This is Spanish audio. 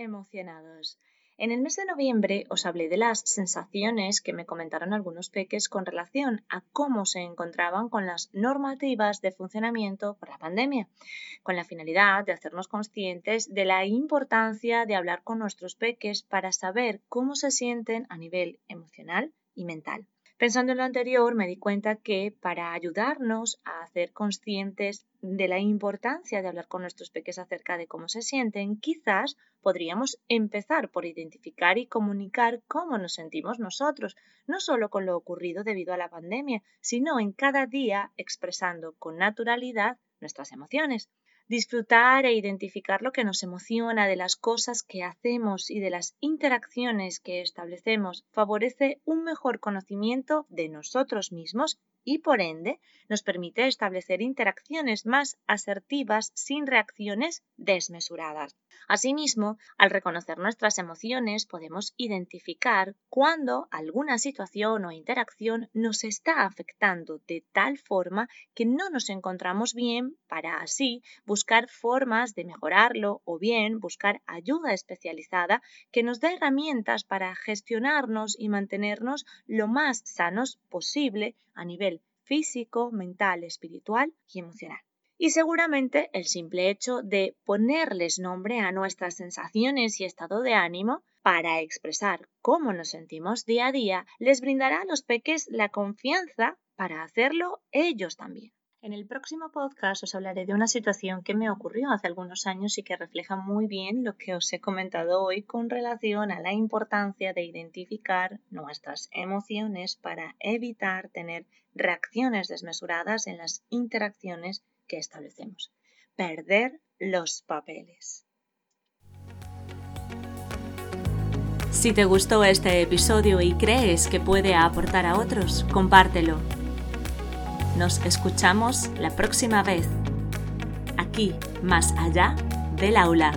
Emocionados. En el mes de noviembre os hablé de las sensaciones que me comentaron algunos peques con relación a cómo se encontraban con las normativas de funcionamiento por la pandemia, con la finalidad de hacernos conscientes de la importancia de hablar con nuestros peques para saber cómo se sienten a nivel emocional mental. Pensando en lo anterior, me di cuenta que para ayudarnos a hacer conscientes de la importancia de hablar con nuestros peques acerca de cómo se sienten, quizás podríamos empezar por identificar y comunicar cómo nos sentimos nosotros, no solo con lo ocurrido debido a la pandemia, sino en cada día expresando con naturalidad nuestras emociones disfrutar e identificar lo que nos emociona de las cosas que hacemos y de las interacciones que establecemos favorece un mejor conocimiento de nosotros mismos y por ende nos permite establecer interacciones más asertivas sin reacciones desmesuradas. Asimismo, al reconocer nuestras emociones podemos identificar cuándo alguna situación o interacción nos está afectando de tal forma que no nos encontramos bien para así buscar formas de mejorarlo o bien buscar ayuda especializada que nos dé herramientas para gestionarnos y mantenernos lo más sanos posible a nivel físico, mental, espiritual y emocional. Y seguramente el simple hecho de ponerles nombre a nuestras sensaciones y estado de ánimo para expresar cómo nos sentimos día a día les brindará a los peques la confianza para hacerlo ellos también. En el próximo podcast os hablaré de una situación que me ocurrió hace algunos años y que refleja muy bien lo que os he comentado hoy con relación a la importancia de identificar nuestras emociones para evitar tener reacciones desmesuradas en las interacciones que establecemos. Perder los papeles. Si te gustó este episodio y crees que puede aportar a otros, compártelo nos escuchamos la próxima vez, aquí, más allá del aula.